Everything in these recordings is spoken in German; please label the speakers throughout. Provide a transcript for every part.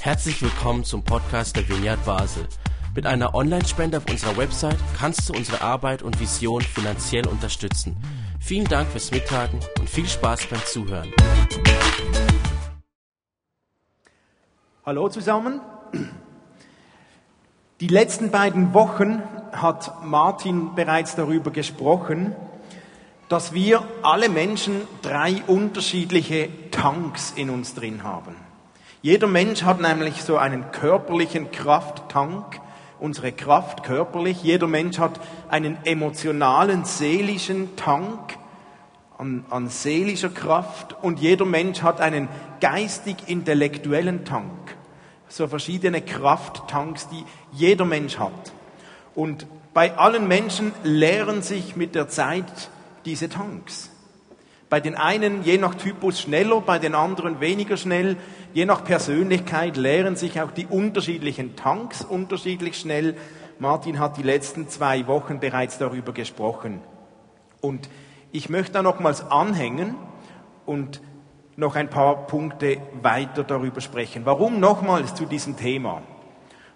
Speaker 1: Herzlich willkommen zum Podcast der Vineyard Basel. Mit einer Online-Spende auf unserer Website kannst du unsere Arbeit und Vision finanziell unterstützen. Vielen Dank fürs Mittagen und viel Spaß beim Zuhören.
Speaker 2: Hallo zusammen. Die letzten beiden Wochen hat Martin bereits darüber gesprochen, dass wir alle Menschen drei unterschiedliche Tanks in uns drin haben. Jeder Mensch hat nämlich so einen körperlichen Krafttank, unsere Kraft körperlich. Jeder Mensch hat einen emotionalen, seelischen Tank an, an seelischer Kraft und jeder Mensch hat einen geistig-intellektuellen Tank. So verschiedene Krafttanks, die jeder Mensch hat. Und bei allen Menschen leeren sich mit der Zeit diese Tanks. Bei den einen je nach Typus schneller, bei den anderen weniger schnell. Je nach Persönlichkeit leeren sich auch die unterschiedlichen Tanks unterschiedlich schnell. Martin hat die letzten zwei Wochen bereits darüber gesprochen. Und ich möchte da nochmals anhängen und noch ein paar Punkte weiter darüber sprechen. Warum nochmals zu diesem Thema?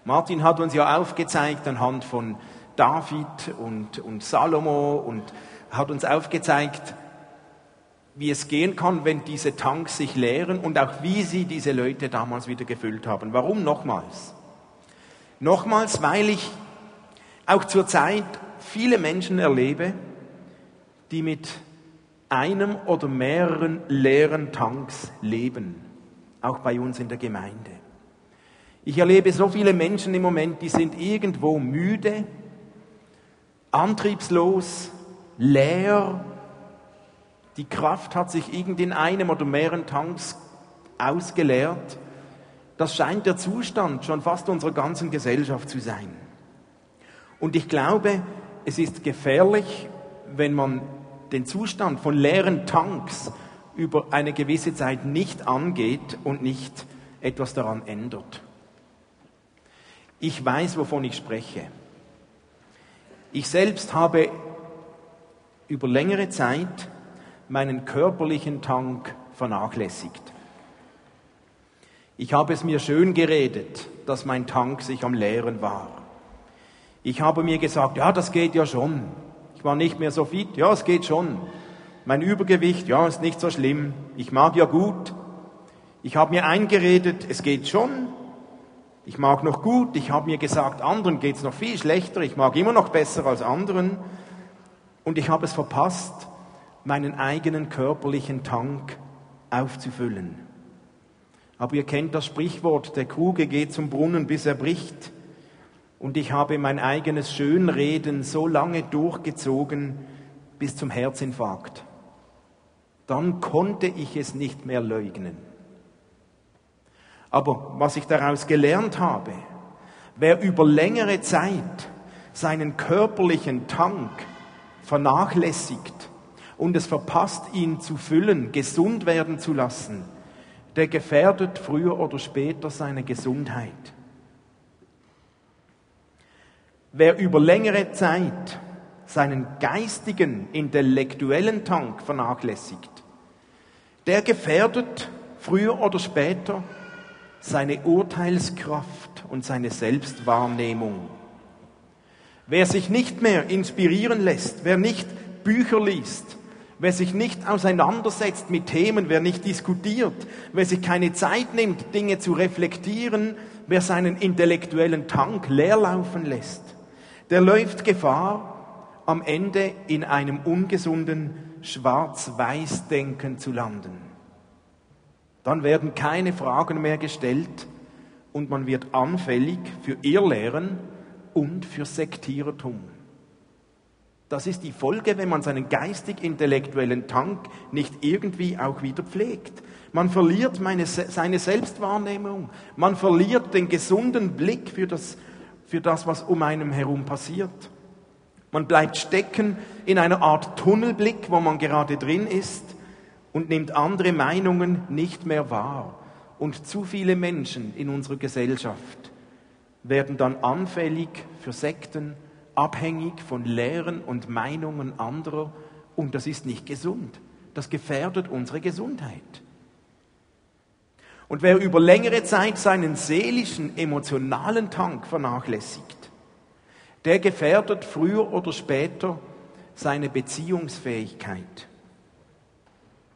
Speaker 2: Martin hat uns ja aufgezeigt anhand von David und, und Salomo und hat uns aufgezeigt, wie es gehen kann, wenn diese Tanks sich leeren und auch wie sie diese Leute damals wieder gefüllt haben. Warum nochmals? Nochmals, weil ich auch zur Zeit viele Menschen erlebe, die mit einem oder mehreren leeren Tanks leben, auch bei uns in der Gemeinde. Ich erlebe so viele Menschen im Moment, die sind irgendwo müde, antriebslos, leer, die Kraft hat sich irgendwie in einem oder mehreren Tanks ausgeleert. Das scheint der Zustand schon fast unserer ganzen Gesellschaft zu sein. Und ich glaube, es ist gefährlich, wenn man den Zustand von leeren Tanks über eine gewisse Zeit nicht angeht und nicht etwas daran ändert. Ich weiß, wovon ich spreche. Ich selbst habe über längere Zeit meinen körperlichen Tank vernachlässigt. Ich habe es mir schön geredet, dass mein Tank sich am Leeren war. Ich habe mir gesagt, ja, das geht ja schon. Ich war nicht mehr so fit, ja, es geht schon. Mein Übergewicht, ja, ist nicht so schlimm. Ich mag ja gut. Ich habe mir eingeredet, es geht schon. Ich mag noch gut. Ich habe mir gesagt, anderen geht's noch viel schlechter. Ich mag immer noch besser als anderen. Und ich habe es verpasst, meinen eigenen körperlichen Tank aufzufüllen. Aber ihr kennt das Sprichwort, der Kruge geht zum Brunnen, bis er bricht. Und ich habe mein eigenes Schönreden so lange durchgezogen bis zum Herzinfarkt. Dann konnte ich es nicht mehr leugnen. Aber was ich daraus gelernt habe, wer über längere Zeit seinen körperlichen Tank vernachlässigt, und es verpasst, ihn zu füllen, gesund werden zu lassen, der gefährdet früher oder später seine Gesundheit. Wer über längere Zeit seinen geistigen, intellektuellen Tank vernachlässigt, der gefährdet früher oder später seine Urteilskraft und seine Selbstwahrnehmung. Wer sich nicht mehr inspirieren lässt, wer nicht Bücher liest, Wer sich nicht auseinandersetzt mit Themen, wer nicht diskutiert, wer sich keine Zeit nimmt, Dinge zu reflektieren, wer seinen intellektuellen Tank leerlaufen lässt, der läuft Gefahr, am Ende in einem ungesunden Schwarz-Weiß-Denken zu landen. Dann werden keine Fragen mehr gestellt und man wird anfällig für Irrlehren und für Sektierertum. Das ist die Folge, wenn man seinen geistig-intellektuellen Tank nicht irgendwie auch wieder pflegt. Man verliert meine, seine Selbstwahrnehmung. Man verliert den gesunden Blick für das, für das, was um einem herum passiert. Man bleibt stecken in einer Art Tunnelblick, wo man gerade drin ist und nimmt andere Meinungen nicht mehr wahr. Und zu viele Menschen in unserer Gesellschaft werden dann anfällig für Sekten, abhängig von Lehren und Meinungen anderer und das ist nicht gesund. Das gefährdet unsere Gesundheit. Und wer über längere Zeit seinen seelischen, emotionalen Tank vernachlässigt, der gefährdet früher oder später seine Beziehungsfähigkeit.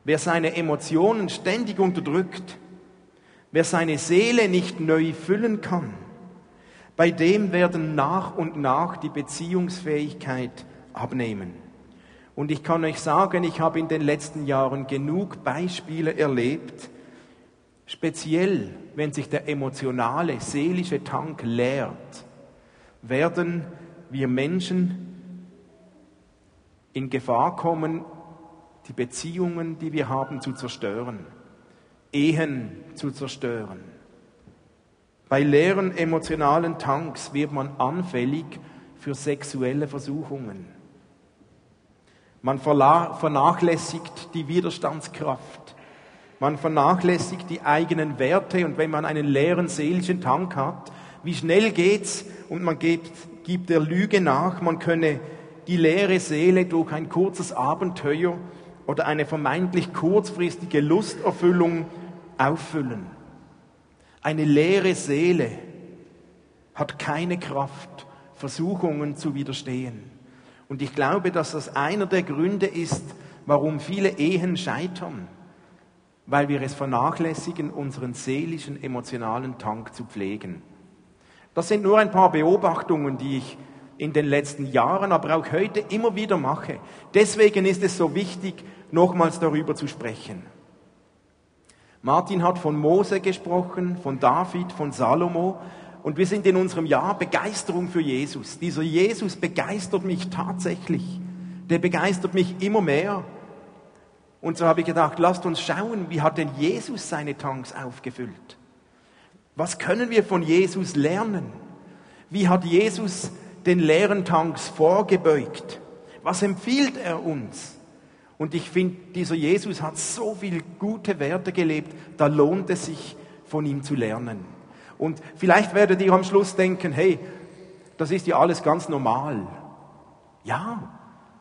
Speaker 2: Wer seine Emotionen ständig unterdrückt, wer seine Seele nicht neu füllen kann, bei dem werden nach und nach die Beziehungsfähigkeit abnehmen. Und ich kann euch sagen, ich habe in den letzten Jahren genug Beispiele erlebt, speziell wenn sich der emotionale, seelische Tank leert, werden wir Menschen in Gefahr kommen, die Beziehungen, die wir haben, zu zerstören, Ehen zu zerstören. Bei leeren emotionalen Tanks wird man anfällig für sexuelle Versuchungen. Man vernachlässigt die Widerstandskraft. Man vernachlässigt die eigenen Werte und wenn man einen leeren seelischen Tank hat, wie schnell geht's und man gibt, gibt der Lüge nach, man könne die leere Seele durch ein kurzes Abenteuer oder eine vermeintlich kurzfristige Lusterfüllung auffüllen. Eine leere Seele hat keine Kraft, Versuchungen zu widerstehen. Und ich glaube, dass das einer der Gründe ist, warum viele Ehen scheitern, weil wir es vernachlässigen, unseren seelischen, emotionalen Tank zu pflegen. Das sind nur ein paar Beobachtungen, die ich in den letzten Jahren, aber auch heute immer wieder mache. Deswegen ist es so wichtig, nochmals darüber zu sprechen. Martin hat von Mose gesprochen, von David, von Salomo. Und wir sind in unserem Jahr Begeisterung für Jesus. Dieser Jesus begeistert mich tatsächlich. Der begeistert mich immer mehr. Und so habe ich gedacht, lasst uns schauen, wie hat denn Jesus seine Tanks aufgefüllt? Was können wir von Jesus lernen? Wie hat Jesus den leeren Tanks vorgebeugt? Was empfiehlt er uns? Und ich finde, dieser Jesus hat so viele gute Werte gelebt, da lohnt es sich, von ihm zu lernen. Und vielleicht werdet ihr am Schluss denken, hey, das ist ja alles ganz normal. Ja,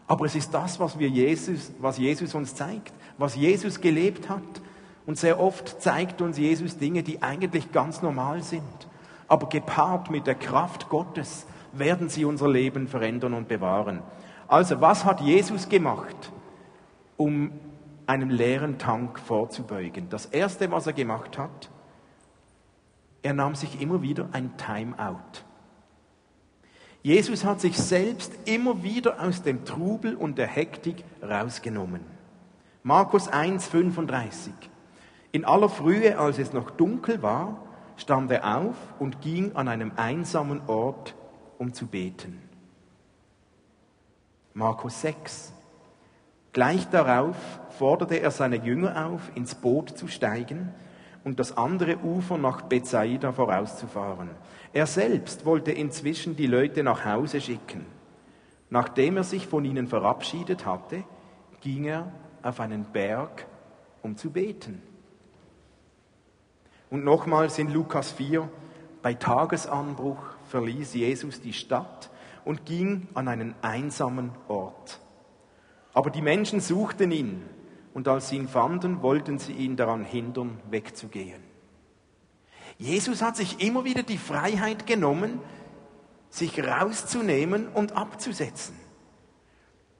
Speaker 2: aber es ist das, was, wir Jesus, was Jesus uns zeigt, was Jesus gelebt hat. Und sehr oft zeigt uns Jesus Dinge, die eigentlich ganz normal sind. Aber gepaart mit der Kraft Gottes werden sie unser Leben verändern und bewahren. Also, was hat Jesus gemacht? Um einem leeren Tank vorzubeugen. Das Erste, was er gemacht hat, er nahm sich immer wieder ein Timeout. Jesus hat sich selbst immer wieder aus dem Trubel und der Hektik rausgenommen. Markus 1, 35. In aller Frühe, als es noch dunkel war, stand er auf und ging an einem einsamen Ort, um zu beten. Markus 6. Gleich darauf forderte er seine Jünger auf, ins Boot zu steigen und das andere Ufer nach Bethsaida vorauszufahren. Er selbst wollte inzwischen die Leute nach Hause schicken. Nachdem er sich von ihnen verabschiedet hatte, ging er auf einen Berg, um zu beten. Und nochmals in Lukas 4, bei Tagesanbruch verließ Jesus die Stadt und ging an einen einsamen Ort. Aber die Menschen suchten ihn und als sie ihn fanden, wollten sie ihn daran hindern, wegzugehen. Jesus hat sich immer wieder die Freiheit genommen, sich rauszunehmen und abzusetzen.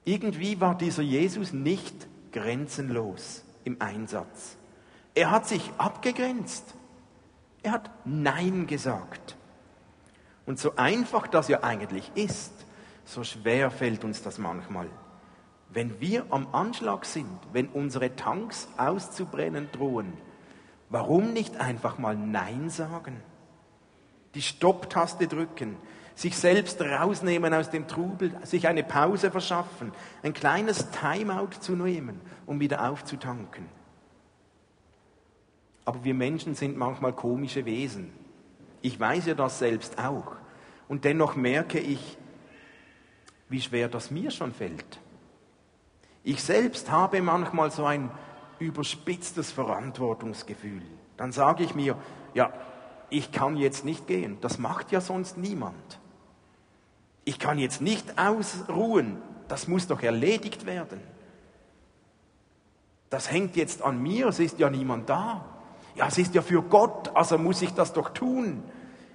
Speaker 2: Irgendwie war dieser Jesus nicht grenzenlos im Einsatz. Er hat sich abgegrenzt. Er hat Nein gesagt. Und so einfach das ja eigentlich ist, so schwer fällt uns das manchmal. Wenn wir am Anschlag sind, wenn unsere Tanks auszubrennen drohen, warum nicht einfach mal Nein sagen? Die Stopptaste drücken, sich selbst rausnehmen aus dem Trubel, sich eine Pause verschaffen, ein kleines Timeout zu nehmen, um wieder aufzutanken. Aber wir Menschen sind manchmal komische Wesen. Ich weiß ja das selbst auch. Und dennoch merke ich, wie schwer das mir schon fällt. Ich selbst habe manchmal so ein überspitztes Verantwortungsgefühl. Dann sage ich mir, ja, ich kann jetzt nicht gehen, das macht ja sonst niemand. Ich kann jetzt nicht ausruhen, das muss doch erledigt werden. Das hängt jetzt an mir, es ist ja niemand da. Ja, es ist ja für Gott, also muss ich das doch tun.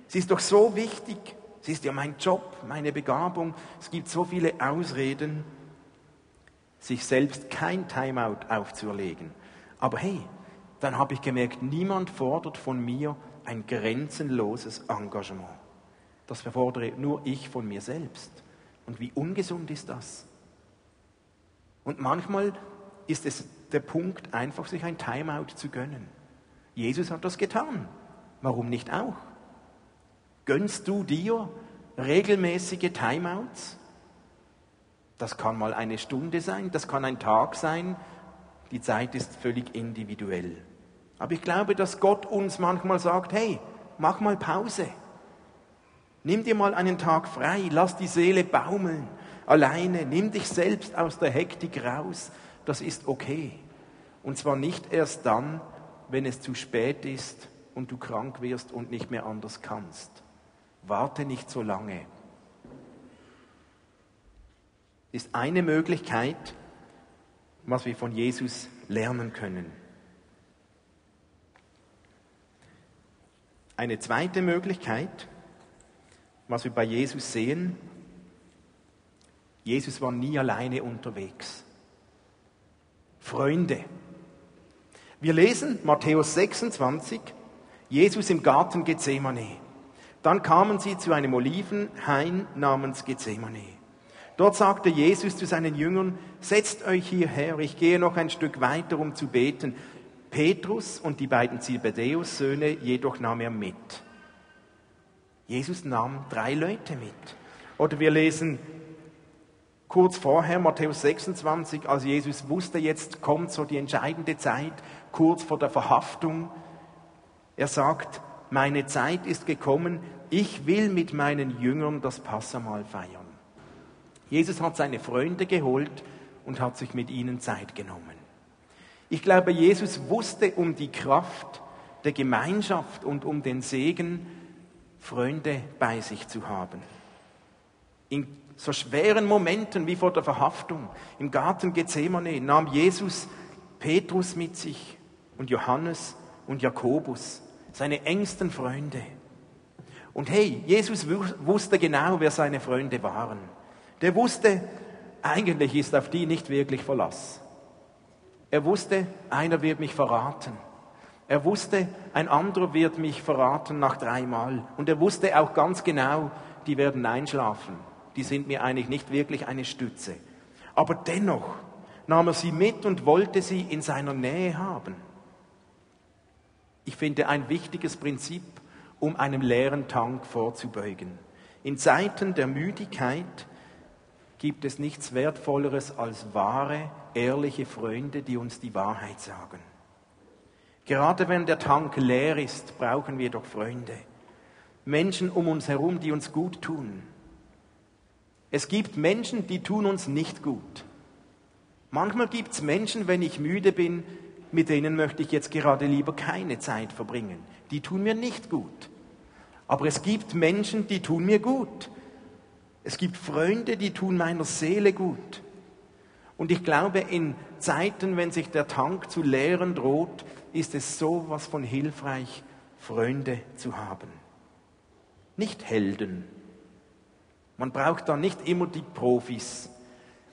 Speaker 2: Es ist doch so wichtig. Es ist ja mein Job, meine Begabung. Es gibt so viele Ausreden, sich selbst kein Timeout aufzuerlegen. Aber hey, dann habe ich gemerkt, niemand fordert von mir ein grenzenloses Engagement. Das verfordere nur ich von mir selbst. Und wie ungesund ist das? Und manchmal ist es der Punkt, einfach sich ein Timeout zu gönnen. Jesus hat das getan. Warum nicht auch? Gönnst du dir regelmäßige Timeouts? Das kann mal eine Stunde sein, das kann ein Tag sein. Die Zeit ist völlig individuell. Aber ich glaube, dass Gott uns manchmal sagt, hey, mach mal Pause. Nimm dir mal einen Tag frei, lass die Seele baumeln, alleine, nimm dich selbst aus der Hektik raus. Das ist okay. Und zwar nicht erst dann, wenn es zu spät ist und du krank wirst und nicht mehr anders kannst. Warte nicht so lange. Ist eine Möglichkeit, was wir von Jesus lernen können. Eine zweite Möglichkeit, was wir bei Jesus sehen, Jesus war nie alleine unterwegs. Freunde. Wir lesen Matthäus 26, Jesus im Garten Gethsemane. Dann kamen sie zu einem Olivenhain namens Gethsemane. Dort sagte Jesus zu seinen Jüngern, setzt euch hierher, ich gehe noch ein Stück weiter, um zu beten. Petrus und die beiden Zebedäus-Söhne jedoch nahm er mit. Jesus nahm drei Leute mit. Oder wir lesen kurz vorher, Matthäus 26, als Jesus wusste, jetzt kommt so die entscheidende Zeit, kurz vor der Verhaftung. Er sagt, meine Zeit ist gekommen, ich will mit meinen Jüngern das Passamal feiern. Jesus hat seine Freunde geholt und hat sich mit ihnen Zeit genommen. Ich glaube, Jesus wusste um die Kraft der Gemeinschaft und um den Segen, Freunde bei sich zu haben. In so schweren Momenten wie vor der Verhaftung im Garten Gethsemane nahm Jesus Petrus mit sich und Johannes und Jakobus, seine engsten Freunde. Und hey, Jesus wusste genau, wer seine Freunde waren. Der wusste, eigentlich ist auf die nicht wirklich Verlass. Er wusste, einer wird mich verraten. Er wusste, ein anderer wird mich verraten nach dreimal. Und er wusste auch ganz genau, die werden einschlafen. Die sind mir eigentlich nicht wirklich eine Stütze. Aber dennoch nahm er sie mit und wollte sie in seiner Nähe haben. Ich finde ein wichtiges Prinzip, um einem leeren Tank vorzubeugen. In Zeiten der Müdigkeit gibt es nichts Wertvolleres als wahre, ehrliche Freunde, die uns die Wahrheit sagen. Gerade wenn der Tank leer ist, brauchen wir doch Freunde. Menschen um uns herum, die uns gut tun. Es gibt Menschen, die tun uns nicht gut. Manchmal gibt es Menschen, wenn ich müde bin, mit denen möchte ich jetzt gerade lieber keine Zeit verbringen. Die tun mir nicht gut. Aber es gibt Menschen, die tun mir gut. Es gibt Freunde, die tun meiner Seele gut. Und ich glaube, in Zeiten, wenn sich der Tank zu leeren droht, ist es so was von hilfreich, Freunde zu haben. Nicht Helden. Man braucht da nicht immer die Profis.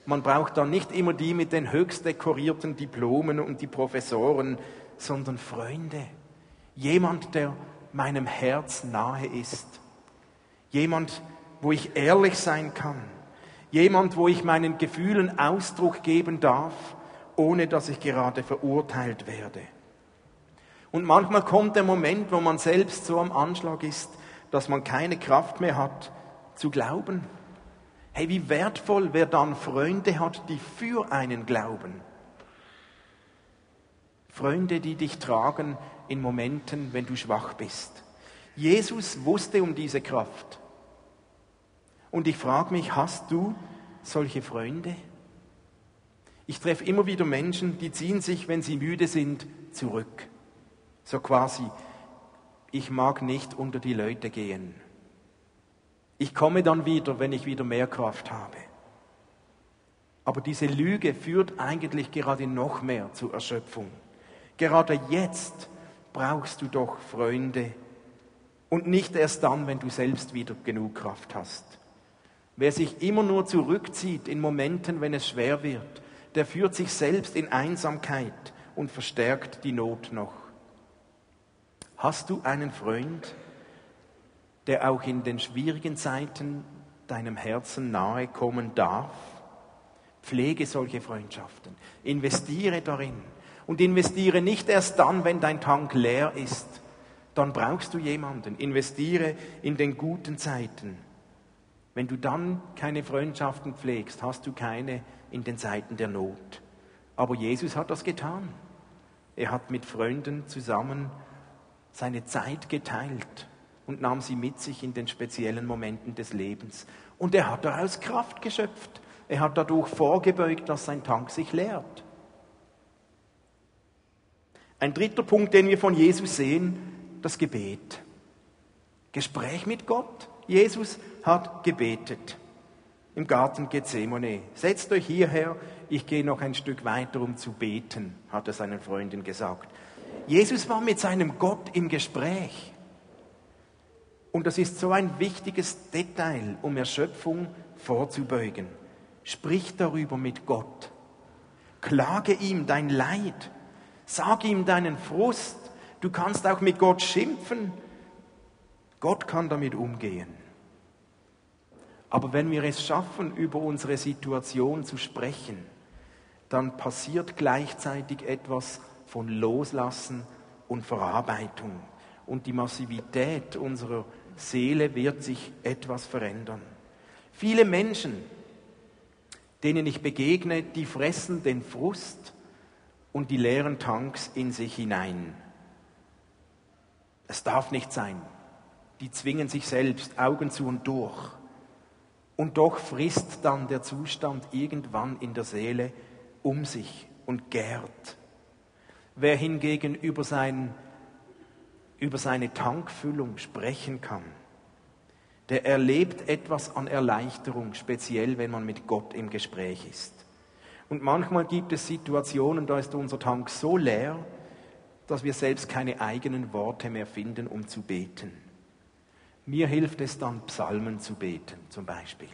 Speaker 2: Man braucht da nicht immer die mit den höchst dekorierten Diplomen und die Professoren, sondern Freunde. Jemand, der meinem Herz nahe ist. Jemand, wo ich ehrlich sein kann. Jemand, wo ich meinen Gefühlen Ausdruck geben darf, ohne dass ich gerade verurteilt werde. Und manchmal kommt der Moment, wo man selbst so am Anschlag ist, dass man keine Kraft mehr hat zu glauben Hey, wie wertvoll, wer dann Freunde hat, die für einen glauben. Freunde, die dich tragen in Momenten, wenn du schwach bist. Jesus wusste um diese Kraft. Und ich frage mich, hast du solche Freunde? Ich treffe immer wieder Menschen, die ziehen sich, wenn sie müde sind, zurück. So quasi, ich mag nicht unter die Leute gehen. Ich komme dann wieder, wenn ich wieder mehr Kraft habe. Aber diese Lüge führt eigentlich gerade noch mehr zur Erschöpfung. Gerade jetzt brauchst du doch Freunde und nicht erst dann, wenn du selbst wieder genug Kraft hast. Wer sich immer nur zurückzieht in Momenten, wenn es schwer wird, der führt sich selbst in Einsamkeit und verstärkt die Not noch. Hast du einen Freund, der auch in den schwierigen Zeiten deinem Herzen nahe kommen darf? Pflege solche Freundschaften, investiere darin und investiere nicht erst dann, wenn dein Tank leer ist. Dann brauchst du jemanden. Investiere in den guten Zeiten. Wenn du dann keine Freundschaften pflegst, hast du keine in den Zeiten der Not. Aber Jesus hat das getan. Er hat mit Freunden zusammen seine Zeit geteilt und nahm sie mit sich in den speziellen Momenten des Lebens. Und er hat daraus Kraft geschöpft. Er hat dadurch vorgebeugt, dass sein Tank sich leert. Ein dritter Punkt, den wir von Jesus sehen, das Gebet. Gespräch mit Gott. Jesus hat gebetet im Garten Gethsemane. Setzt euch hierher, ich gehe noch ein Stück weiter, um zu beten, hat er seinen Freunden gesagt. Jesus war mit seinem Gott im Gespräch. Und das ist so ein wichtiges Detail, um Erschöpfung vorzubeugen. Sprich darüber mit Gott. Klage ihm dein Leid. Sag ihm deinen Frust. Du kannst auch mit Gott schimpfen. Gott kann damit umgehen. Aber wenn wir es schaffen, über unsere Situation zu sprechen, dann passiert gleichzeitig etwas von Loslassen und Verarbeitung. Und die Massivität unserer Seele wird sich etwas verändern. Viele Menschen, denen ich begegne, die fressen den Frust und die leeren Tanks in sich hinein. Es darf nicht sein. Die zwingen sich selbst Augen zu und durch. Und doch frisst dann der Zustand irgendwann in der Seele um sich und gärt. Wer hingegen über sein über seine Tankfüllung sprechen kann, der erlebt etwas an Erleichterung, speziell wenn man mit Gott im Gespräch ist. Und manchmal gibt es Situationen, da ist unser Tank so leer, dass wir selbst keine eigenen Worte mehr finden, um zu beten. Mir hilft es dann, Psalmen zu beten, zum Beispiel.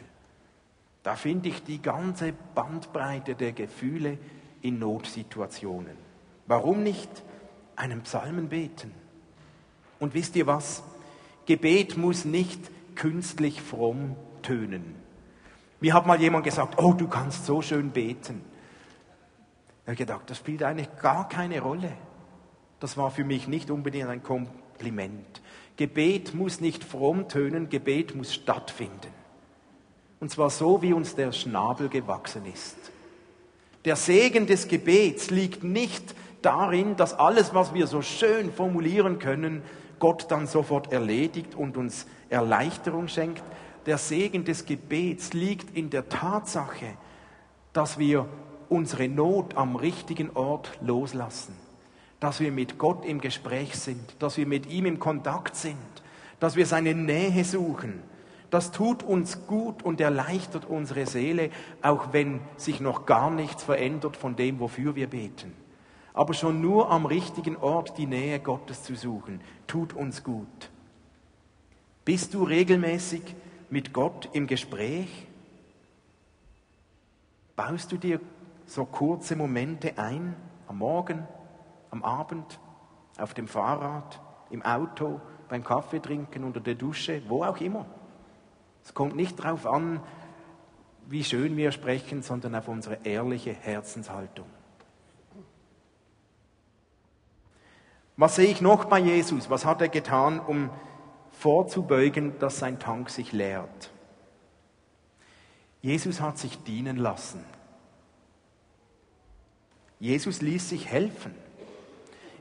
Speaker 2: Da finde ich die ganze Bandbreite der Gefühle in Notsituationen. Warum nicht einen Psalmen beten? Und wisst ihr was? Gebet muss nicht künstlich fromm tönen. Mir hat mal jemand gesagt, oh, du kannst so schön beten. Ich habe gedacht, das spielt eigentlich gar keine Rolle. Das war für mich nicht unbedingt ein Kompliment. Gebet muss nicht fromm tönen, Gebet muss stattfinden. Und zwar so, wie uns der Schnabel gewachsen ist. Der Segen des Gebets liegt nicht darin, dass alles, was wir so schön formulieren können, Gott dann sofort erledigt und uns Erleichterung schenkt. Der Segen des Gebets liegt in der Tatsache, dass wir unsere Not am richtigen Ort loslassen, dass wir mit Gott im Gespräch sind, dass wir mit ihm im Kontakt sind, dass wir seine Nähe suchen. Das tut uns gut und erleichtert unsere Seele, auch wenn sich noch gar nichts verändert von dem, wofür wir beten. Aber schon nur am richtigen Ort die Nähe Gottes zu suchen, tut uns gut. Bist du regelmäßig mit Gott im Gespräch? Baust du dir so kurze Momente ein, am Morgen, am Abend, auf dem Fahrrad, im Auto, beim Kaffee trinken, unter der Dusche, wo auch immer? Es kommt nicht darauf an, wie schön wir sprechen, sondern auf unsere ehrliche Herzenshaltung. Was sehe ich noch bei Jesus? Was hat er getan, um vorzubeugen, dass sein Tank sich leert? Jesus hat sich dienen lassen. Jesus ließ sich helfen.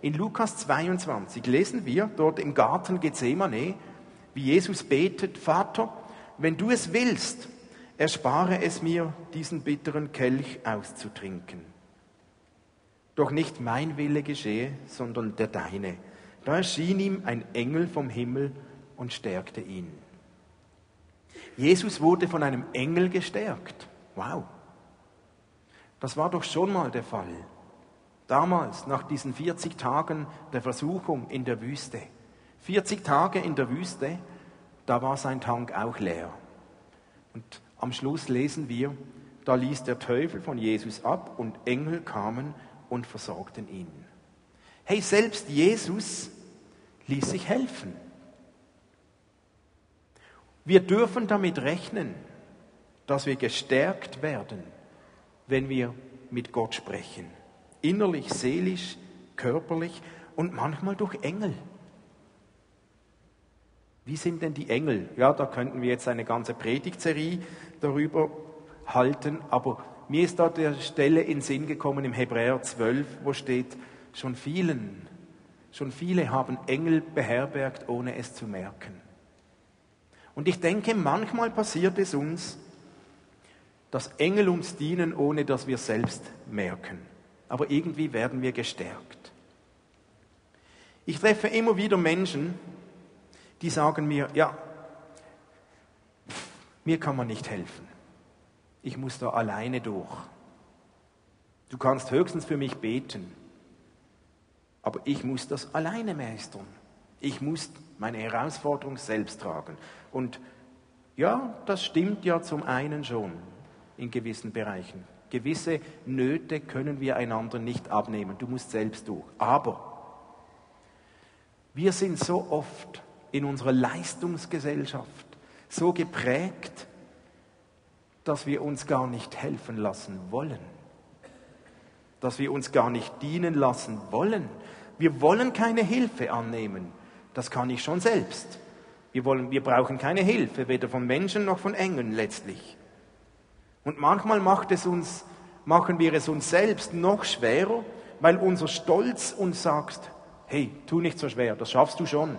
Speaker 2: In Lukas 22 lesen wir dort im Garten Gethsemane, wie Jesus betet, Vater, wenn du es willst, erspare es mir, diesen bitteren Kelch auszutrinken. Doch nicht mein Wille geschehe, sondern der deine. Da erschien ihm ein Engel vom Himmel und stärkte ihn. Jesus wurde von einem Engel gestärkt. Wow. Das war doch schon mal der Fall. Damals, nach diesen 40 Tagen der Versuchung in der Wüste. 40 Tage in der Wüste, da war sein Tank auch leer. Und am Schluss lesen wir, da ließ der Teufel von Jesus ab und Engel kamen und versorgten ihn. Hey, selbst Jesus ließ sich helfen. Wir dürfen damit rechnen, dass wir gestärkt werden, wenn wir mit Gott sprechen. Innerlich, seelisch, körperlich und manchmal durch Engel. Wie sind denn die Engel? Ja, da könnten wir jetzt eine ganze Predigtserie darüber halten, aber mir ist da der Stelle in Sinn gekommen im Hebräer 12, wo steht, schon vielen, schon viele haben Engel beherbergt, ohne es zu merken. Und ich denke, manchmal passiert es uns, dass Engel uns dienen, ohne dass wir selbst merken. Aber irgendwie werden wir gestärkt. Ich treffe immer wieder Menschen, die sagen mir, ja, mir kann man nicht helfen. Ich muss da alleine durch. Du kannst höchstens für mich beten, aber ich muss das alleine meistern. Ich muss meine Herausforderung selbst tragen. Und ja, das stimmt ja zum einen schon in gewissen Bereichen. Gewisse Nöte können wir einander nicht abnehmen. Du musst selbst durch. Aber wir sind so oft in unserer Leistungsgesellschaft so geprägt, dass wir uns gar nicht helfen lassen wollen. Dass wir uns gar nicht dienen lassen wollen. Wir wollen keine Hilfe annehmen. Das kann ich schon selbst. Wir, wollen, wir brauchen keine Hilfe, weder von Menschen noch von Engeln letztlich. Und manchmal macht es uns, machen wir es uns selbst noch schwerer, weil unser Stolz uns sagt, hey, tu nicht so schwer, das schaffst du schon,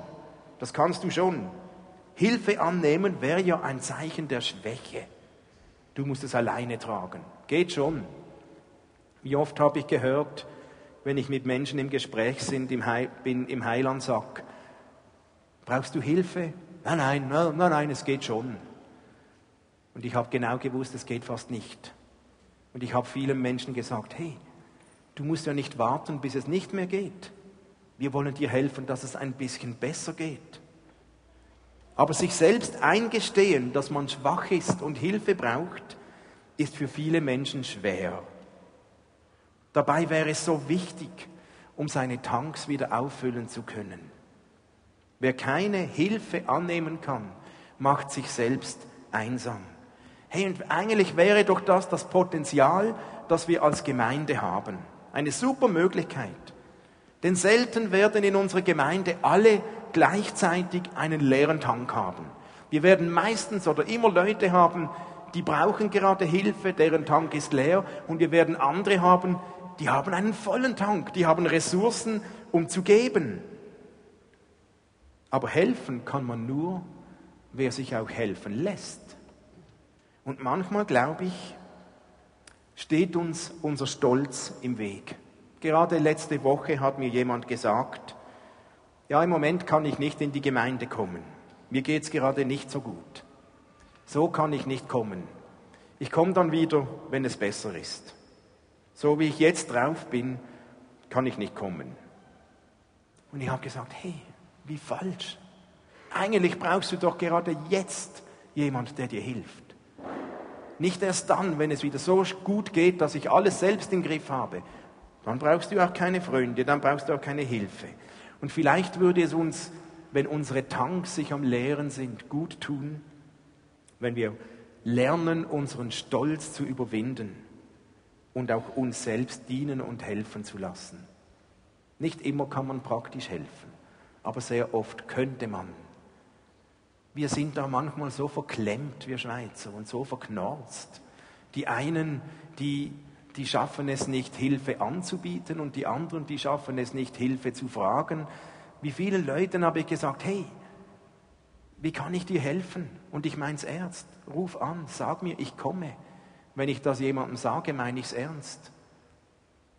Speaker 2: das kannst du schon. Hilfe annehmen wäre ja ein Zeichen der Schwäche. Du musst es alleine tragen. Geht schon. Wie oft habe ich gehört, wenn ich mit Menschen im Gespräch bin, im Heiland brauchst du Hilfe? Nein, nein, nein, nein, es geht schon. Und ich habe genau gewusst, es geht fast nicht. Und ich habe vielen Menschen gesagt, hey, du musst ja nicht warten, bis es nicht mehr geht. Wir wollen dir helfen, dass es ein bisschen besser geht. Aber sich selbst eingestehen, dass man schwach ist und Hilfe braucht, ist für viele Menschen schwer. Dabei wäre es so wichtig, um seine Tanks wieder auffüllen zu können. Wer keine Hilfe annehmen kann, macht sich selbst einsam. Hey, und eigentlich wäre doch das das Potenzial, das wir als Gemeinde haben. Eine super Möglichkeit. Denn selten werden in unserer Gemeinde alle gleichzeitig einen leeren Tank haben. Wir werden meistens oder immer Leute haben, die brauchen gerade Hilfe, deren Tank ist leer. Und wir werden andere haben, die haben einen vollen Tank, die haben Ressourcen, um zu geben. Aber helfen kann man nur, wer sich auch helfen lässt. Und manchmal, glaube ich, steht uns unser Stolz im Weg. Gerade letzte Woche hat mir jemand gesagt, ja, im Moment kann ich nicht in die Gemeinde kommen. Mir geht es gerade nicht so gut. So kann ich nicht kommen. Ich komme dann wieder, wenn es besser ist. So wie ich jetzt drauf bin, kann ich nicht kommen. Und ich habe gesagt, hey, wie falsch. Eigentlich brauchst du doch gerade jetzt jemand, der dir hilft. Nicht erst dann, wenn es wieder so gut geht, dass ich alles selbst im Griff habe. Dann brauchst du auch keine Freunde, dann brauchst du auch keine Hilfe. Und vielleicht würde es uns, wenn unsere Tanks sich am Leeren sind, gut tun, wenn wir lernen, unseren Stolz zu überwinden und auch uns selbst dienen und helfen zu lassen. Nicht immer kann man praktisch helfen, aber sehr oft könnte man. Wir sind da manchmal so verklemmt, wir Schweizer, und so verknorzt. Die einen, die, die schaffen es nicht, Hilfe anzubieten, und die anderen, die schaffen es nicht, Hilfe zu fragen. Wie vielen Leuten habe ich gesagt, hey, wie kann ich dir helfen? Und ich mein's ernst. Ruf an, sag mir, ich komme. Wenn ich das jemandem sage, meine ich's ernst.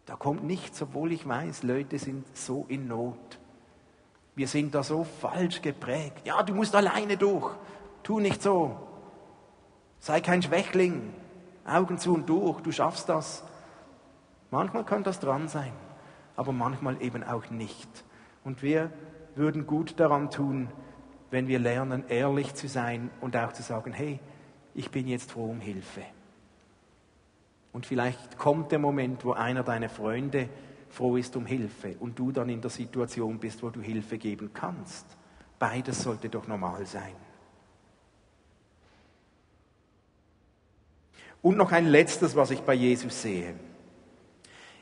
Speaker 2: Da kommt nichts, obwohl ich weiß, Leute sind so in Not. Wir sind da so falsch geprägt. Ja, du musst alleine durch. Tu nicht so. Sei kein Schwächling. Augen zu und durch. Du schaffst das. Manchmal kann das dran sein. aber manchmal eben auch nicht. Und wir würden gut daran tun, wenn wir lernen, ehrlich zu sein und auch zu sagen, hey, ich bin jetzt froh um Hilfe. Und vielleicht kommt der Moment, wo einer deiner Freunde froh ist um Hilfe und du dann in der Situation bist, wo du Hilfe geben kannst. Beides sollte doch normal sein. Und noch ein letztes, was ich bei Jesus sehe.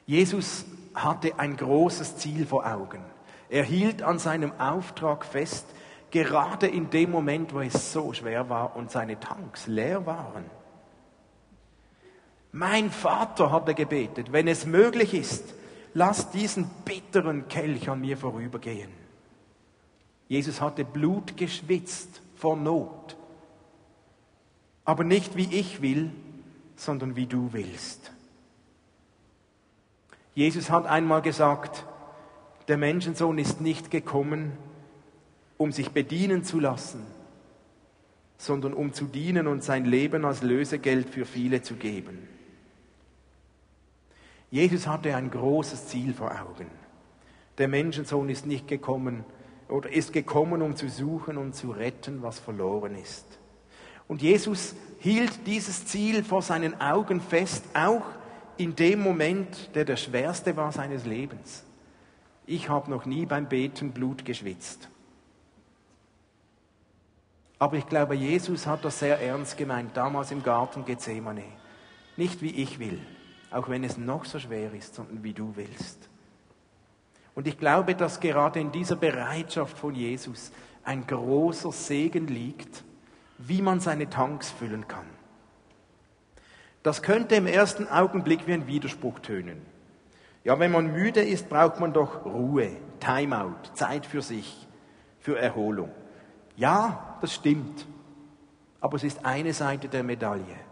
Speaker 2: Jesus hatte ein großes Ziel vor Augen. Er hielt an seinem Auftrag fest, gerade in dem Moment, wo es so schwer war und seine Tanks leer waren. Mein Vater hatte gebetet, wenn es möglich ist, lass diesen bitteren Kelch an mir vorübergehen. Jesus hatte Blut geschwitzt vor Not. Aber nicht wie ich will, sondern wie du willst. Jesus hat einmal gesagt, der Menschensohn ist nicht gekommen, um sich bedienen zu lassen, sondern um zu dienen und sein Leben als Lösegeld für viele zu geben. Jesus hatte ein großes Ziel vor Augen. Der Menschensohn ist nicht gekommen oder ist gekommen, um zu suchen und zu retten, was verloren ist. Und Jesus hielt dieses Ziel vor seinen Augen fest, auch in dem Moment, der der schwerste war seines Lebens. Ich habe noch nie beim Beten Blut geschwitzt. Aber ich glaube, Jesus hat das sehr ernst gemeint, damals im Garten Gethsemane. Nicht wie ich will, auch wenn es noch so schwer ist, sondern wie du willst. Und ich glaube, dass gerade in dieser Bereitschaft von Jesus ein großer Segen liegt, wie man seine Tanks füllen kann. Das könnte im ersten Augenblick wie ein Widerspruch tönen. Ja, wenn man müde ist, braucht man doch Ruhe, Timeout, Zeit für sich, für Erholung. Ja, das stimmt. Aber es ist eine Seite der Medaille.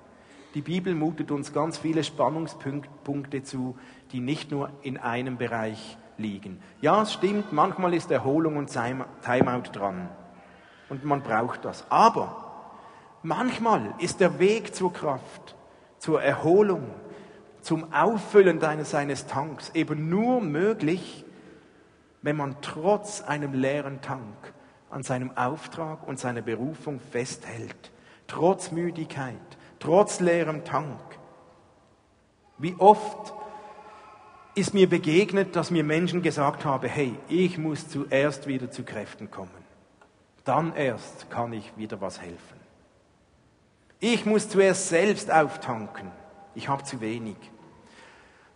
Speaker 2: Die Bibel mutet uns ganz viele Spannungspunkte zu, die nicht nur in einem Bereich liegen. Ja, es stimmt, manchmal ist Erholung und Timeout dran. Und man braucht das. Aber manchmal ist der Weg zur Kraft, zur Erholung, zum Auffüllen deines, seines Tanks eben nur möglich, wenn man trotz einem leeren Tank an seinem Auftrag und seiner Berufung festhält. Trotz Müdigkeit, trotz leerem Tank. Wie oft ist mir begegnet, dass mir Menschen gesagt haben, hey, ich muss zuerst wieder zu Kräften kommen. Dann erst kann ich wieder was helfen. Ich muss zuerst selbst auftanken. Ich habe zu wenig.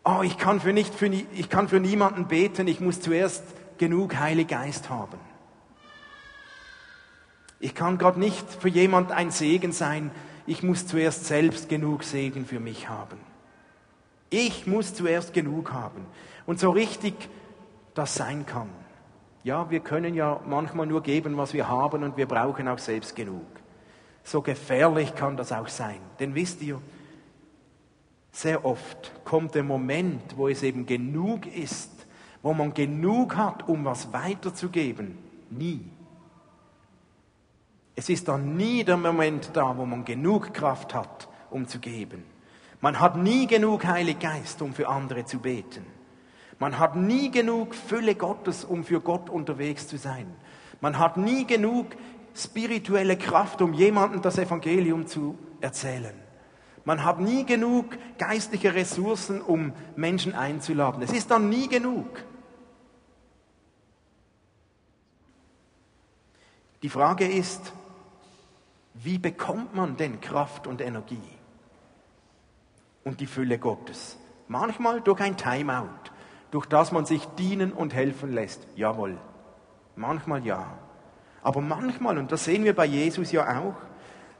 Speaker 2: Oh, ich kann für, nicht für, ich kann für niemanden beten. Ich muss zuerst genug Heilig Geist haben. Ich kann Gott nicht für jemand ein Segen sein. Ich muss zuerst selbst genug Segen für mich haben. Ich muss zuerst genug haben. Und so richtig das sein kann. Ja, wir können ja manchmal nur geben, was wir haben und wir brauchen auch selbst genug. So gefährlich kann das auch sein. Denn wisst ihr, sehr oft kommt der Moment, wo es eben genug ist, wo man genug hat, um was weiterzugeben. Nie. Es ist dann nie der Moment da, wo man genug Kraft hat, um zu geben. Man hat nie genug Heilig Geist, um für andere zu beten. Man hat nie genug Fülle Gottes, um für Gott unterwegs zu sein. Man hat nie genug spirituelle Kraft, um jemandem das Evangelium zu erzählen. Man hat nie genug geistliche Ressourcen, um Menschen einzuladen. Es ist dann nie genug. Die Frage ist, wie bekommt man denn Kraft und Energie? und die Fülle Gottes. Manchmal durch ein Timeout, durch das man sich dienen und helfen lässt. Jawohl. Manchmal ja. Aber manchmal, und das sehen wir bei Jesus ja auch,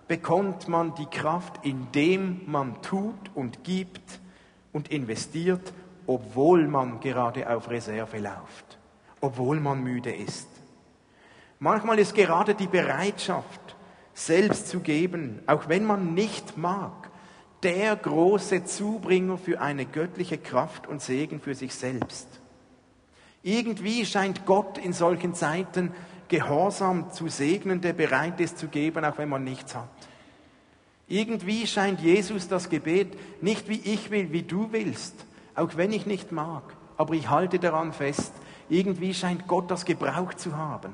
Speaker 2: bekommt man die Kraft, indem man tut und gibt und investiert, obwohl man gerade auf Reserve läuft, obwohl man müde ist. Manchmal ist gerade die Bereitschaft, selbst zu geben, auch wenn man nicht mag, der große Zubringer für eine göttliche Kraft und Segen für sich selbst. Irgendwie scheint Gott in solchen Zeiten Gehorsam zu segnen, der bereit ist zu geben, auch wenn man nichts hat. Irgendwie scheint Jesus das Gebet nicht wie ich will, wie du willst, auch wenn ich nicht mag, aber ich halte daran fest, irgendwie scheint Gott das gebraucht zu haben.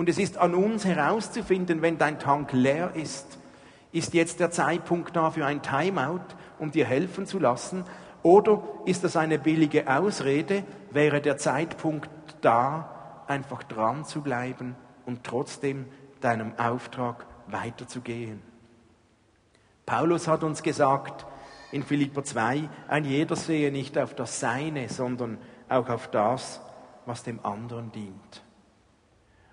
Speaker 2: Und es ist an uns herauszufinden, wenn dein Tank leer ist, ist jetzt der Zeitpunkt da für ein Timeout, um dir helfen zu lassen? Oder ist das eine billige Ausrede? Wäre der Zeitpunkt da, einfach dran zu bleiben und trotzdem deinem Auftrag weiterzugehen? Paulus hat uns gesagt in Philipper 2, ein jeder sehe nicht auf das Seine, sondern auch auf das, was dem anderen dient.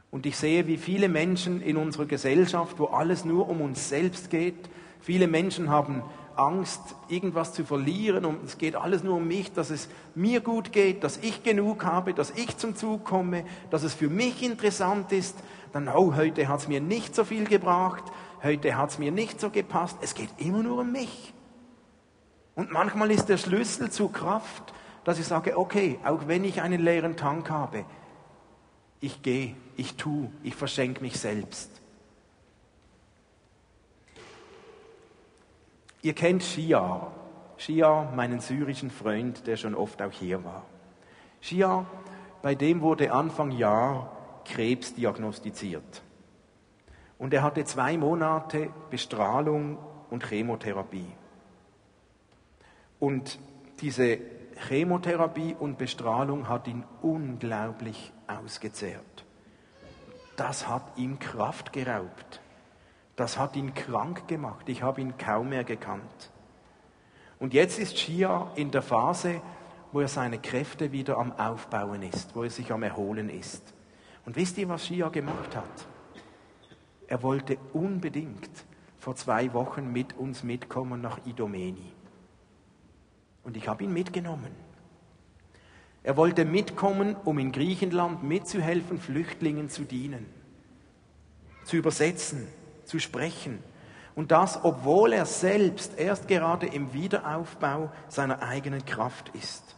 Speaker 2: Und ich sehe, wie viele Menschen in unserer Gesellschaft, wo alles nur um uns selbst geht, viele Menschen haben Angst, irgendwas zu verlieren und es geht alles nur um mich, dass es mir gut geht, dass ich genug habe, dass ich zum Zug komme, dass es für mich interessant ist. Dann, oh, heute hat es mir nicht so viel gebracht, heute hat es mir nicht so gepasst. Es geht immer nur um mich. Und manchmal ist der Schlüssel zur Kraft, dass ich sage, okay, auch wenn ich einen leeren Tank habe, ich gehe, ich tue, ich verschenke mich selbst. Ihr kennt Shia. Shia, meinen syrischen Freund, der schon oft auch hier war. Shia, bei dem wurde Anfang Jahr Krebs diagnostiziert. Und er hatte zwei Monate Bestrahlung und Chemotherapie. Und diese Chemotherapie und Bestrahlung hat ihn unglaublich ausgezehrt. Das hat ihm Kraft geraubt. Das hat ihn krank gemacht. Ich habe ihn kaum mehr gekannt. Und jetzt ist Shia in der Phase, wo er seine Kräfte wieder am Aufbauen ist, wo er sich am Erholen ist. Und wisst ihr, was Shia gemacht hat? Er wollte unbedingt vor zwei Wochen mit uns mitkommen nach Idomeni. Und ich habe ihn mitgenommen. Er wollte mitkommen, um in Griechenland mitzuhelfen, Flüchtlingen zu dienen, zu übersetzen, zu sprechen. Und das, obwohl er selbst erst gerade im Wiederaufbau seiner eigenen Kraft ist.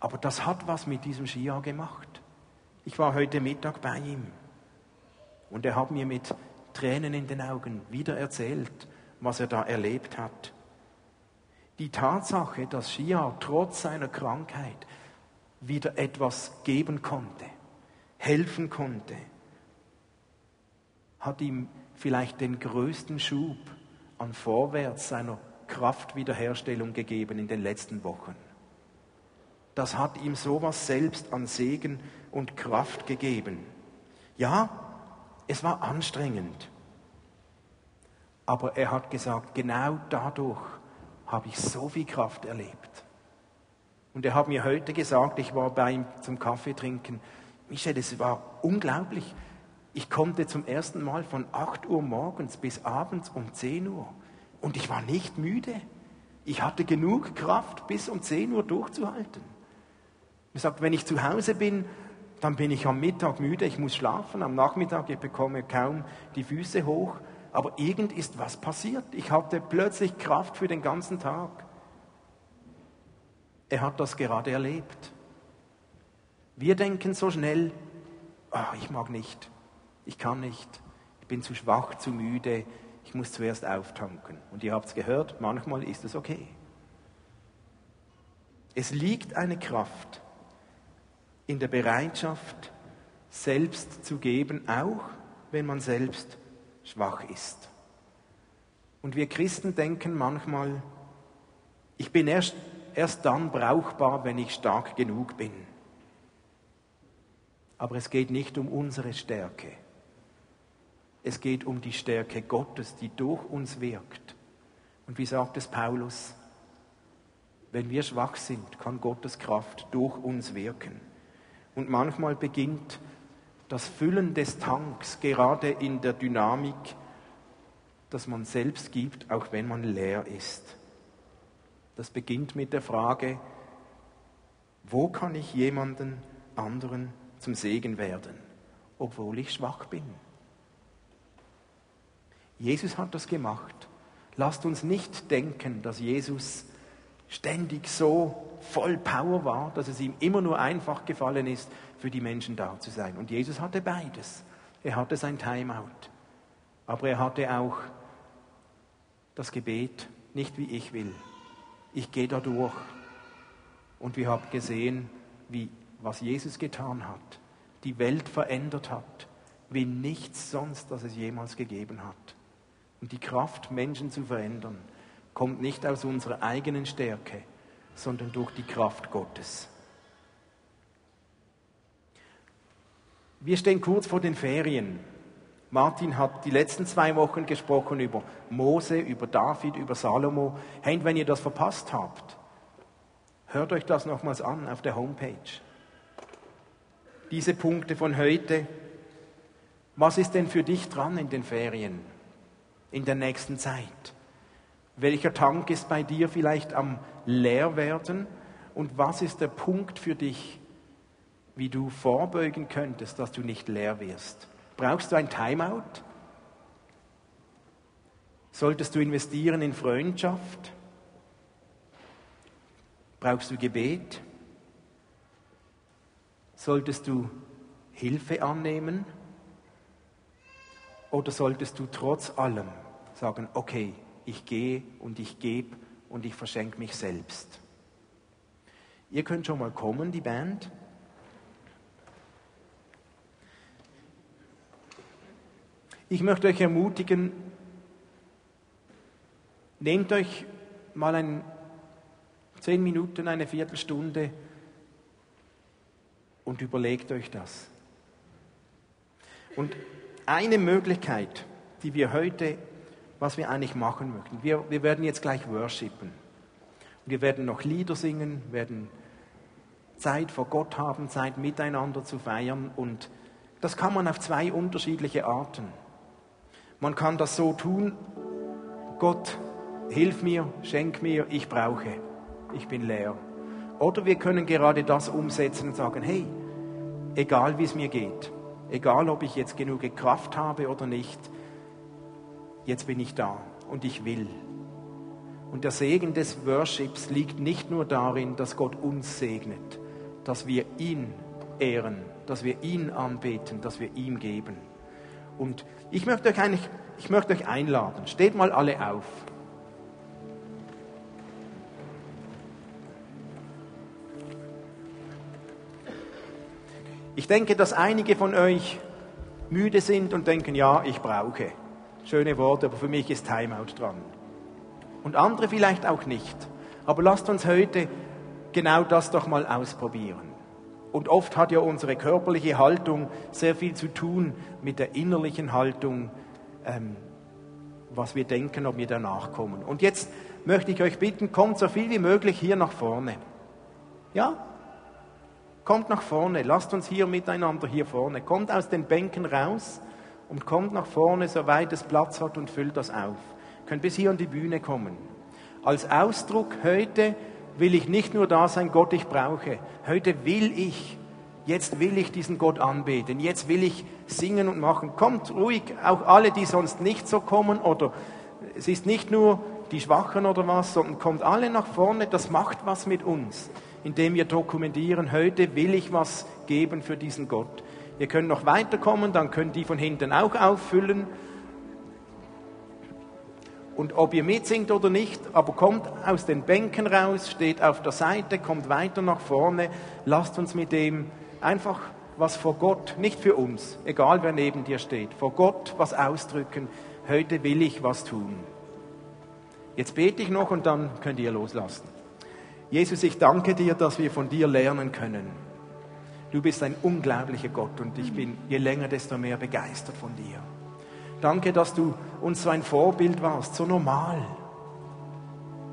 Speaker 2: Aber das hat was mit diesem Skijahr gemacht. Ich war heute Mittag bei ihm und er hat mir mit Tränen in den Augen wieder erzählt, was er da erlebt hat. Die Tatsache, dass Shia trotz seiner Krankheit wieder etwas geben konnte, helfen konnte, hat ihm vielleicht den größten Schub an Vorwärts seiner Kraftwiederherstellung gegeben in den letzten Wochen. Das hat ihm sowas selbst an Segen und Kraft gegeben. Ja, es war anstrengend, aber er hat gesagt, genau dadurch habe ich so viel Kraft erlebt. Und er hat mir heute gesagt, ich war bei ihm zum Kaffee trinken, Michel, es war unglaublich. Ich konnte zum ersten Mal von 8 Uhr morgens bis abends um 10 Uhr und ich war nicht müde. Ich hatte genug Kraft, bis um 10 Uhr durchzuhalten. Er sagt, wenn ich zu Hause bin, dann bin ich am Mittag müde, ich muss schlafen, am Nachmittag, ich bekomme kaum die Füße hoch aber irgend ist was passiert. Ich hatte plötzlich Kraft für den ganzen Tag. Er hat das gerade erlebt. Wir denken so schnell, oh, ich mag nicht, ich kann nicht, ich bin zu schwach, zu müde, ich muss zuerst auftanken. Und ihr habt es gehört, manchmal ist es okay. Es liegt eine Kraft in der Bereitschaft, selbst zu geben, auch wenn man selbst schwach ist. Und wir Christen denken manchmal, ich bin erst, erst dann brauchbar, wenn ich stark genug bin. Aber es geht nicht um unsere Stärke. Es geht um die Stärke Gottes, die durch uns wirkt. Und wie sagt es Paulus? Wenn wir schwach sind, kann Gottes Kraft durch uns wirken. Und manchmal beginnt das Füllen des Tanks, gerade in der Dynamik, dass man selbst gibt, auch wenn man leer ist. Das beginnt mit der Frage, wo kann ich jemanden anderen zum Segen werden, obwohl ich schwach bin? Jesus hat das gemacht. Lasst uns nicht denken, dass Jesus ständig so voll Power war, dass es ihm immer nur einfach gefallen ist, für die Menschen da zu sein. Und Jesus hatte beides. Er hatte sein Timeout, aber er hatte auch das Gebet, nicht wie ich will. Ich gehe da durch. Und wir haben gesehen, wie, was Jesus getan hat, die Welt verändert hat, wie nichts sonst, das es jemals gegeben hat. Und die Kraft, Menschen zu verändern, kommt nicht aus unserer eigenen Stärke, sondern durch die Kraft Gottes. Wir stehen kurz vor den Ferien. Martin hat die letzten zwei Wochen gesprochen über Mose, über David, über Salomo. Hey, wenn ihr das verpasst habt, hört euch das nochmals an auf der Homepage. Diese Punkte von heute. Was ist denn für dich dran in den Ferien, in der nächsten Zeit? Welcher Tank ist bei dir vielleicht am leer werden? Und was ist der Punkt für dich, wie du vorbeugen könntest, dass du nicht leer wirst? Brauchst du ein Timeout? Solltest du investieren in Freundschaft? Brauchst du Gebet? Solltest du Hilfe annehmen? Oder solltest du trotz allem sagen, okay, ich gehe und ich gebe und ich verschenke mich selbst? Ihr könnt schon mal kommen, die Band. Ich möchte euch ermutigen, nehmt euch mal ein, zehn Minuten, eine Viertelstunde und überlegt euch das. Und eine Möglichkeit, die wir heute, was wir eigentlich machen möchten, wir, wir werden jetzt gleich worshipen. Wir werden noch Lieder singen, werden Zeit vor Gott haben, Zeit miteinander zu feiern und das kann man auf zwei unterschiedliche Arten. Man kann das so tun, Gott, hilf mir, schenk mir, ich brauche, ich bin leer. Oder wir können gerade das umsetzen und sagen, hey, egal wie es mir geht, egal ob ich jetzt genug Kraft habe oder nicht, jetzt bin ich da und ich will. Und der Segen des Worships liegt nicht nur darin, dass Gott uns segnet, dass wir ihn ehren, dass wir ihn anbeten, dass wir ihm geben. Und ich möchte euch eigentlich, ich möchte euch einladen. Steht mal alle auf. Ich denke, dass einige von euch müde sind und denken, ja, ich brauche. Schöne Worte, aber für mich ist Timeout dran. Und andere vielleicht auch nicht. Aber lasst uns heute genau das doch mal ausprobieren. Und oft hat ja unsere körperliche Haltung sehr viel zu tun mit der innerlichen Haltung, ähm, was wir denken, ob wir danach kommen. Und jetzt möchte ich euch bitten, kommt so viel wie möglich hier nach vorne. Ja? Kommt nach vorne, lasst uns hier miteinander hier vorne. Kommt aus den Bänken raus und kommt nach vorne, soweit es Platz hat und füllt das auf. Könnt bis hier an die Bühne kommen. Als Ausdruck heute will ich nicht nur da sein, Gott, ich brauche. Heute will ich, jetzt will ich diesen Gott anbeten. Jetzt will ich singen und machen. Kommt ruhig, auch alle, die sonst nicht so kommen oder es ist nicht nur die Schwachen oder was, sondern kommt alle nach vorne. Das macht was mit uns, indem wir dokumentieren, heute will ich was geben für diesen Gott. Ihr könnt noch weiterkommen, dann können die von hinten auch auffüllen. Und ob ihr mitsingt oder nicht, aber kommt aus den Bänken raus, steht auf der Seite, kommt weiter nach vorne, lasst uns mit dem einfach was vor Gott, nicht für uns, egal wer neben dir steht, vor Gott was ausdrücken. Heute will ich was tun. Jetzt bete ich noch und dann könnt ihr loslassen. Jesus, ich danke dir, dass wir von dir lernen können. Du bist ein unglaublicher Gott und ich bin je länger, desto mehr begeistert von dir. Danke, dass du uns so ein Vorbild warst, so normal.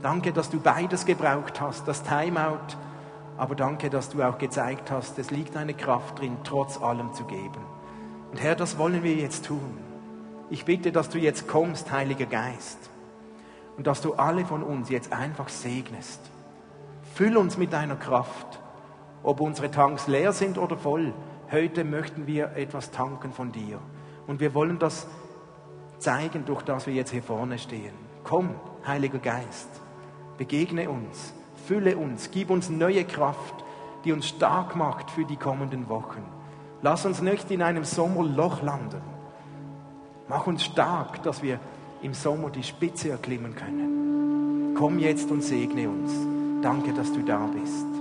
Speaker 2: Danke, dass du beides gebraucht hast, das Timeout, aber danke, dass du auch gezeigt hast, es liegt eine Kraft drin, trotz allem zu geben. Und Herr, das wollen wir jetzt tun. Ich bitte, dass du jetzt kommst, Heiliger Geist, und dass du alle von uns jetzt einfach segnest. Füll uns mit deiner Kraft, ob unsere Tanks leer sind oder voll. Heute möchten wir etwas tanken von dir. Und wir wollen das zeigen, durch das wir jetzt hier vorne stehen. Komm, Heiliger Geist, begegne uns, fülle uns, gib uns neue Kraft, die uns stark macht für die kommenden Wochen. Lass uns nicht in einem Sommerloch landen. Mach uns stark, dass wir im Sommer die Spitze erklimmen können. Komm jetzt und segne uns. Danke, dass du da bist.